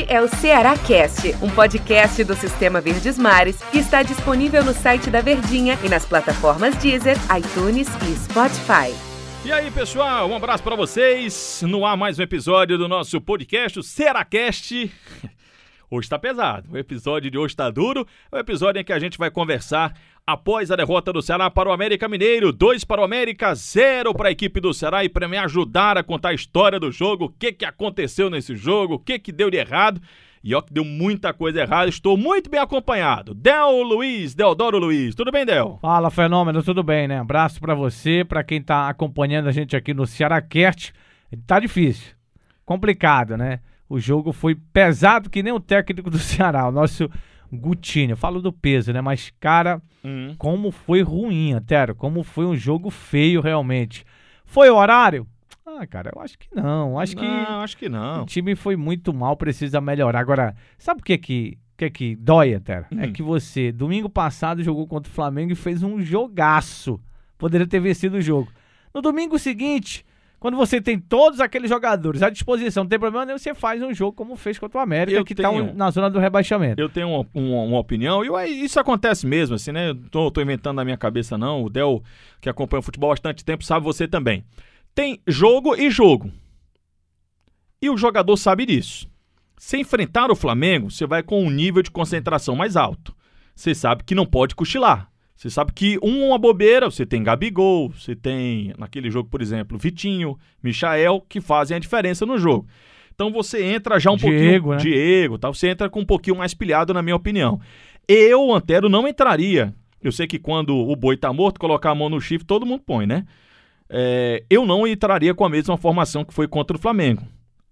Este é o Ceará Cast, um podcast do Sistema Verdes Mares que está disponível no site da Verdinha e nas plataformas Deezer, iTunes e Spotify. E aí, pessoal, um abraço para vocês. No ar mais um episódio do nosso podcast, o Cearacast. Hoje está pesado. O episódio de hoje está duro. É o episódio em que a gente vai conversar após a derrota do Ceará para o América Mineiro. Dois para o América, zero para a equipe do Ceará. E para me ajudar a contar a história do jogo, o que, que aconteceu nesse jogo, o que, que deu de errado. E ó, que deu muita coisa errada. Estou muito bem acompanhado. Del Luiz, Deodoro Luiz. Tudo bem, Del? Fala, Fenômeno. Tudo bem, né? Abraço para você, para quem tá acompanhando a gente aqui no Cearacast. Tá difícil. Complicado, né? O jogo foi pesado que nem o técnico do Ceará, o nosso Gutinho. Eu falo do peso, né? Mas, cara, Hum. como foi ruim, Antero. Como foi um jogo feio, realmente. Foi o horário? Ah, cara, eu acho que não. Acho que Não, acho que não. o time foi muito mal, precisa melhorar. Agora, sabe o que que, que, que dói, Antero? É Hum. que você, domingo passado, jogou contra o Flamengo e fez um jogaço. Poderia ter vencido o jogo. No domingo seguinte, quando você tem todos aqueles jogadores à disposição, não tem problema nenhum, você faz um jogo como fez contra o América, Eu que tá tenho- um- na zona do rebaixamento. Eu tenho uma, opinião, e isso acontece mesmo, assim, né? Eu tô, tô inventando na minha cabeça, não. O Del, que acompanha o futebol há bastante tempo, sabe você também. Tem jogo e jogo. E o jogador sabe disso. Se enfrentar o Flamengo, você vai com um nível de concentração mais alto. Você sabe que não pode cochilar. Você sabe que um uma bobeira, você tem Gabigol, você tem, naquele jogo, por exemplo, Vitinho, Michael, que fazem a diferença no jogo. Então você entra já um Diego, pouquinho. né? Diego, tal. Você entra com um pouquinho mais pilhado, na minha opinião. Eu, Antero, não entraria. Eu sei que quando o boi tá morto, colocar a mão no chifre, todo mundo põe, né? É, eu não entraria com a mesma formação que foi contra o Flamengo.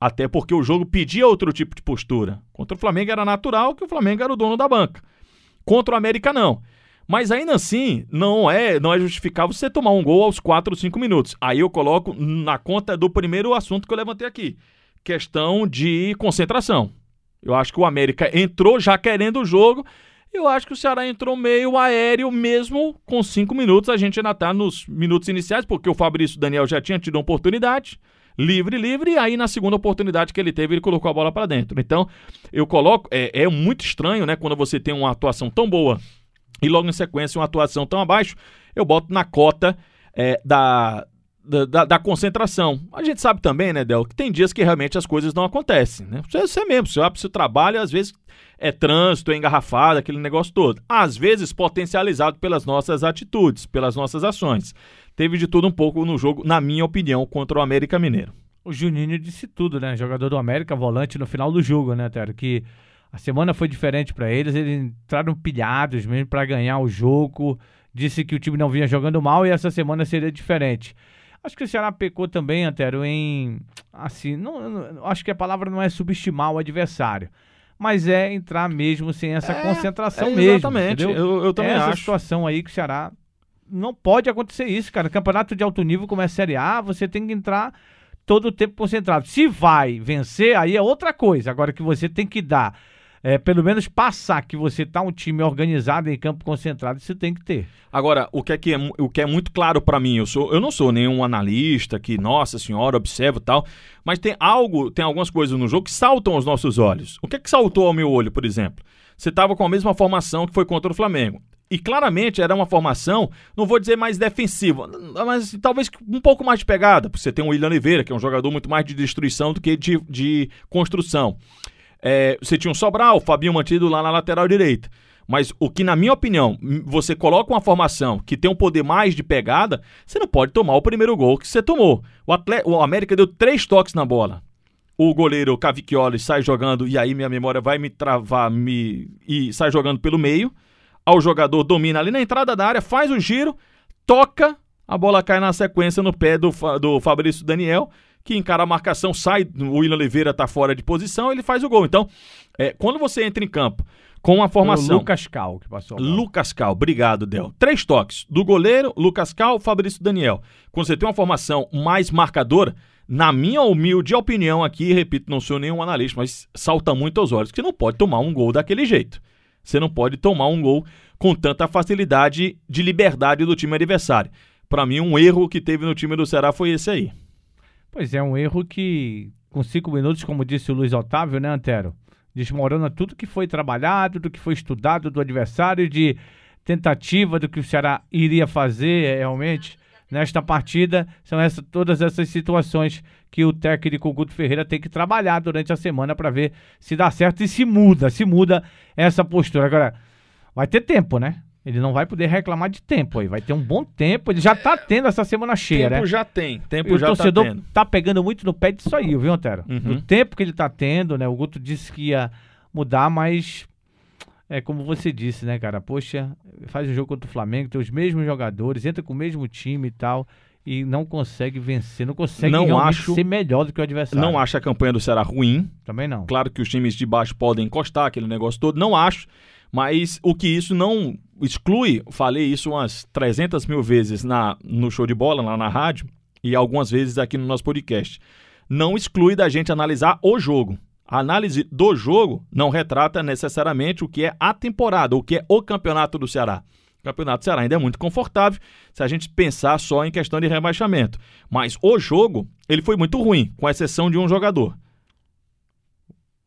Até porque o jogo pedia outro tipo de postura. Contra o Flamengo era natural que o Flamengo era o dono da banca. Contra o América, não. Mas ainda assim, não é, não é justificável você tomar um gol aos 4 ou 5 minutos. Aí eu coloco na conta do primeiro assunto que eu levantei aqui. Questão de concentração. Eu acho que o América entrou já querendo o jogo. Eu acho que o Ceará entrou meio aéreo, mesmo com cinco minutos. A gente ainda tá nos minutos iniciais, porque o Fabrício Daniel já tinha tido uma oportunidade. Livre, livre, e aí na segunda oportunidade que ele teve, ele colocou a bola para dentro. Então, eu coloco. É, é muito estranho, né, quando você tem uma atuação tão boa e logo em sequência uma atuação tão abaixo, eu boto na cota é, da, da, da- concentração. A gente sabe também, né, Del, que tem dias que realmente as coisas não acontecem, né? Você, você mesmo, você vai pro seu trabalho, às vezes é trânsito, é engarrafado, aquele negócio todo. Às vezes potencializado pelas nossas atitudes, pelas nossas ações. Teve de tudo um pouco no jogo, na minha opinião, contra o América Mineiro. O Juninho disse tudo, né? Jogador do América, volante no final do jogo, né, Tero? Que a semana foi diferente pra eles, eles entraram pilhados mesmo pra ganhar o jogo. Disse que o time não vinha jogando mal e essa semana seria diferente. Acho que o Ceará pecou também, Antero, em. Assim, não, não- acho que a palavra não é subestimar o adversário, mas é entrar mesmo sem essa É, concentração é, mesmo. exatamente, entendeu? eu- eu também Essa acho. situação aí que o Ceará. Não pode acontecer isso, cara. Campeonato de alto nível como é a Série A, você tem que entrar todo o tempo concentrado. Se vai vencer, aí é outra coisa. Agora que você tem que dar, é, pelo menos passar que você tá um time organizado em campo concentrado, isso tem que ter. Agora, o que é, que é, o que é muito claro pra mim, eu, sou, eu não sou nenhum analista que, nossa senhora, observo tal, mas tem algo, tem algumas coisas no jogo que saltam aos nossos olhos. O que é que saltou ao meu olho, por exemplo? Você estava com a mesma formação que foi contra o Flamengo. E claramente era uma formação, não vou dizer mais defensiva, mas talvez um pouco mais de pegada, porque você tem o William Oliveira, que é um jogador muito mais de destruição do que de, de construção. É, você tinha o Sobral, o Fabinho mantido lá na lateral direita. Mas o que, na minha opinião, você coloca uma formação que tem um poder mais de pegada, você não pode tomar o primeiro gol que você tomou. O, atle- o América deu três toques na bola. O goleiro Cavicchioli sai jogando, e aí minha memória vai me travar, me e sai jogando pelo meio. Ao jogador domina ali na entrada da área, faz o giro, toca, a bola cai na sequência no pé do, do Fabrício Daniel, que encara a marcação, sai, o William Oliveira tá fora de posição, ele faz o gol. Então, é, quando você entra em campo com uma Foi formação. O Lucas Cal que passou. a. Lucas Cal, obrigado, Del. Três toques. Do goleiro, Lucas Cal, Fabrício Daniel. Quando você tem uma formação mais marcadora, na minha humilde opinião aqui, repito, não sou nenhum analista, mas salta muito aos olhos que não pode tomar um gol daquele jeito. Você não pode tomar um gol com tanta facilidade de liberdade do time adversário. Pra mim, um erro que teve no time do Ceará foi esse aí. Pois é, um erro que com cinco minutos, como disse o Luiz Otávio, né, Antero? Desmorona tudo que foi trabalhado, tudo que foi estudado do adversário, de tentativa do que o Ceará iria fazer é, realmente nesta partida. São essa, todas essas situações que o técnico Guto Ferreira tem que trabalhar durante a semana para ver se dá certo e se muda, se muda essa postura. Agora, vai ter tempo, né? Ele não vai poder reclamar de tempo aí. Vai ter um bom tempo. Ele já tá tendo essa semana cheia, tempo né? já tem. Tempo o já torcedor tá tendo. tá pegando muito no pé disso aí, viu, Antero? Uhum. O tempo que ele tá tendo, né? O Guto disse que ia mudar, mas é como você disse, né, cara? Poxa, faz um jogo contra o Flamengo, tem os mesmos jogadores, entra com o mesmo time e tal, e não consegue vencer, não consegue Não acho- ser melhor do que o adversário. Não acho a campanha do Ceará ruim. Também não. Claro que os times de baixo podem encostar aquele negócio todo. Não acho. Mas o que isso não exclui, falei isso umas 300 mil vezes na, no show de bola, lá na rádio, e algumas vezes aqui no nosso podcast. Não exclui da gente analisar o jogo. A análise do jogo não retrata necessariamente o que é a temporada, o que é o campeonato do Ceará. O campeonato do Ceará ainda é muito confortável se a gente pensar só em questão de rebaixamento. Mas o jogo, ele foi muito ruim, com exceção de um jogador.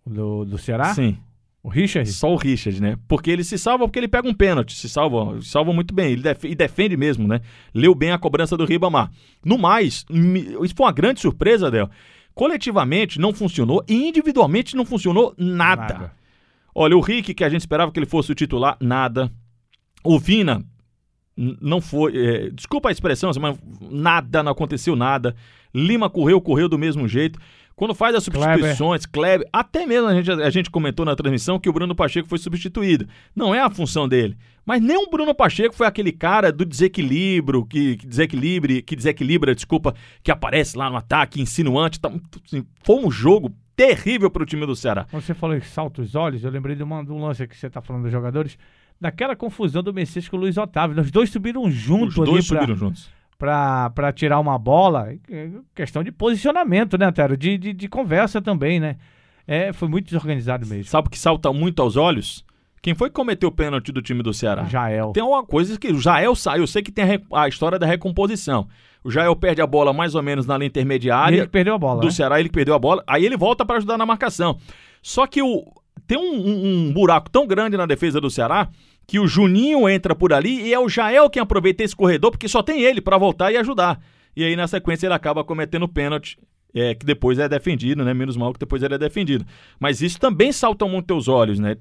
Do, do Ceará? Sim. O Richard? Só o Richard, né? Porque ele se salva porque ele pega um pênalti, se salva, se salva muito bem, ele def- e defende mesmo, né? Leu bem a cobrança do Ribamar. No mais, isso foi uma grande surpresa, Del. Coletivamente não funcionou e individualmente não funcionou nada. Nada. Olha, o Rick, que a gente esperava que ele fosse o titular, nada. O Vina não foi. é, desculpa a expressão, mas nada, não aconteceu nada. Lima correu, correu do mesmo jeito. Quando faz as substituições, Kleber, até mesmo a gente, a gente comentou na transmissão que o Bruno Pacheco foi substituído. Não é a função dele. Mas nem o Bruno Pacheco foi aquele cara do desequilíbrio, que, que desequilibre, que desequilibra, desculpa, que aparece lá no ataque, insinuante. Tá, assim, foi um jogo terrível para o time do Ceará. Quando você falou em salta os olhos, eu lembrei de, uma, de um lance que você tá falando dos jogadores, daquela confusão do Messias com o Luiz Otávio. Os dois subiram Os junto ali dois pra, subiram juntos. Pra, pra tirar uma bola. É Questão de posicionamento, né, Tero? De, de, de conversa também, né? É, foi muito desorganizado mesmo. Sabe o que salta muito aos olhos? Quem foi que cometeu o pênalti do time do Ceará? Jael. Tem uma coisa que o Jael saiu. Eu sei que tem a, a história da recomposição. O Jael perde a bola mais ou menos na linha E intermediária ele que perdeu a bola, do né? Ceará, ele perdeu a bola. Aí ele volta para ajudar na marcação. Só que o, tem um, um- um buraco tão grande na defesa do Ceará que o Juninho entra por ali e é o Jael quem aproveita esse corredor porque só tem ele para voltar e ajudar. E aí na sequência ele acaba cometendo pênalti. É, que depois é defendido, né? Menos mal que depois ele é defendido. Mas isso também salta muito aos olhos, né?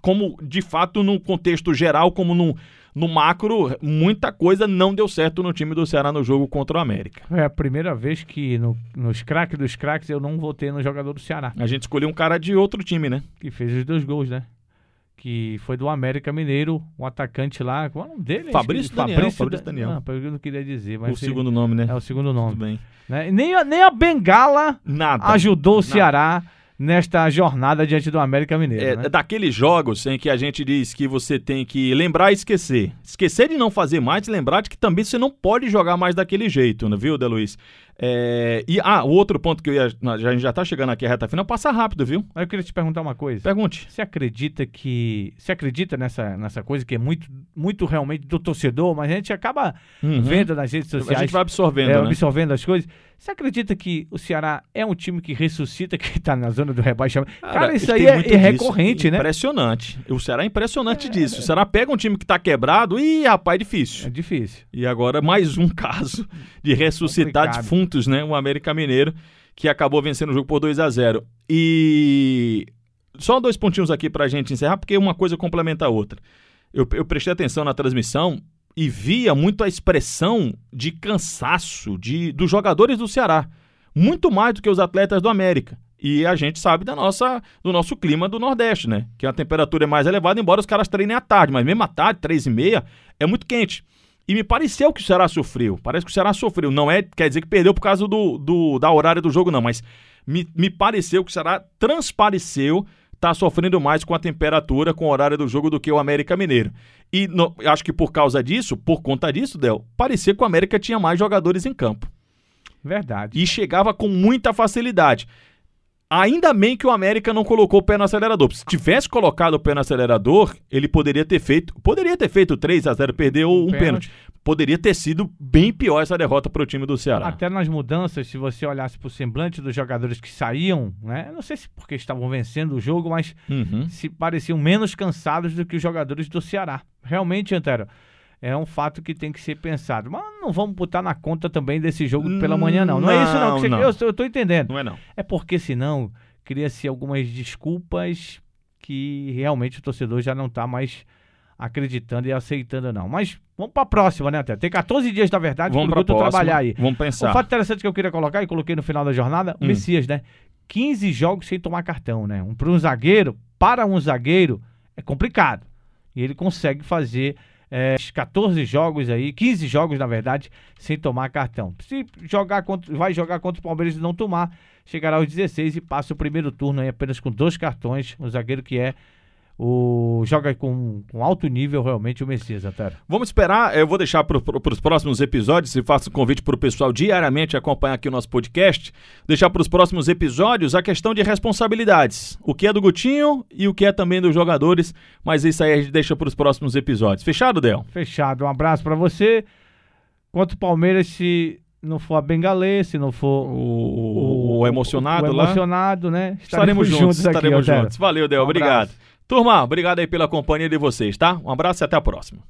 Como, de fato, no contexto geral, como no, no macro, muita coisa não deu certo no time do Ceará no jogo contra o América. É a primeira vez que no, nos craques dos craques eu não votei no jogador do Ceará, A gente escolheu um cara de outro time, né? que fez os dois gols, né? Que foi do América Mineiro, um atacante lá. Qual é o nome dele? Fabrício. Daniel, Fabrício Da- Daniel. Não, eu não queria dizer, mas o segundo nome, né? é o segundo Tudo nome. bem. né? Nem, a, nem a Bengala Nada. ajudou o Nada. Ceará nesta jornada diante do América Mineiro. É, né? daqueles jogos em que a gente diz que você tem que lembrar e esquecer. Esquecer de não fazer mais, lembrar de que também você não pode jogar mais daquele jeito, né, viu, Deluiz? É, e, ah, o outro ponto que eu ia. A gente já tá chegando aqui a reta final, passa rápido, viu? Eu queria te perguntar uma coisa. Pergunte. Você acredita que. Você acredita nessa, nessa coisa que é muito, muito realmente do torcedor, mas a gente acaba Uhum. vendo nas redes A sociais. gente vai absorvendo, é, né? absorvendo as coisas. Você acredita que o Ceará é um time que ressuscita, que tá na zona do rebaixamento? Cara, isso aí é, é recorrente, né? Impressionante. O Ceará é impressionante disso. O Ceará pega um time que tá quebrado e, rapaz, é difícil. É difícil. E agora mais um caso de ressuscitar Complicado. Defuntos, né? O América Mineiro, que acabou vencendo o jogo por 2 a 0 E só dois pontinhos aqui pra gente encerrar, porque uma coisa complementa a outra. Eu, eu prestei atenção na transmissão e via muito a expressão de cansaço de, dos jogadores do Ceará. Muito mais do que os atletas do América. E a gente sabe da nossa, do nosso clima do Nordeste, né? Que a temperatura é mais elevada, embora os caras treinem à tarde. Mas mesmo à tarde, três e meia, é muito quente. E me pareceu que o Ceará sofreu. Parece que o Ceará sofreu. Não é, quer dizer que perdeu por causa do, do da horário do jogo, não. Mas me, me pareceu que o Ceará transpareceu tá sofrendo mais com a temperatura, com o horário do jogo do que o América Mineiro. E no- acho que por causa disso, por conta disso, Del, parecia que o América tinha mais jogadores em campo. Verdade. E chegava com muita facilidade. Ainda bem que o América não colocou o pé no acelerador. Se tivesse colocado o pé no acelerador, ele poderia ter feito. Poderia ter feito 3 a 0 perdeu um, Um pênalti. pênalti. poderia ter sido bem pior essa derrota para o time do Ceará. Até nas mudanças, se você olhasse para o semblante dos jogadores que saíam, né? Não sei se porque estavam vencendo o jogo, mas Uhum. se pareciam menos cansados do que os jogadores do Ceará. Realmente, Antero, é um fato que tem que ser pensado. Mas não vamos botar na conta também desse jogo pela manhã, não. Não, é isso, não. que você- Não, não. Eu, tô entendendo. Não é não. É porque senão cria-se algumas desculpas que realmente o torcedor já não tá mais acreditando e aceitando, não. Mas vamos pra próxima, né, Antero? Tem 14 dias, na verdade, para Guto próxima. trabalhar aí. Vamos Um pensar. fato interessante que eu queria colocar e coloquei no final da jornada, o Hum. Messias, né? 15 jogos sem tomar cartão, né? Um, para um zagueiro, para um zagueiro, é complicado. E ele consegue fazer é, 14 jogos aí, 15 jogos, na verdade, sem tomar cartão. Se jogar contra, vai jogar contra o Palmeiras e não tomar, chegará aos 16 e passa o primeiro turno aí apenas com dois cartões. Um zagueiro que é o joga com, com alto nível realmente o Messias, Antero. Vamos esperar, eu vou deixar para os próximos episódios e faço um convite para o pessoal diariamente acompanhar aqui o nosso podcast, deixar para os próximos episódios a questão de responsabilidades, o que é do Gutinho e o que é também dos jogadores, mas isso aí a gente deixa para os próximos episódios. Fechado, Del? Fechado. Um abraço pra você. Quanto o Palmeiras, se não for a Bengalê, se não for O, o emocionado o lá. emocionado, né? Estaremos juntos, aqui, estaremos juntos. Valeu, Del, Um obrigado. abraço. Turma, obrigado aí pela companhia de vocês, tá? Um abraço e até a próxima.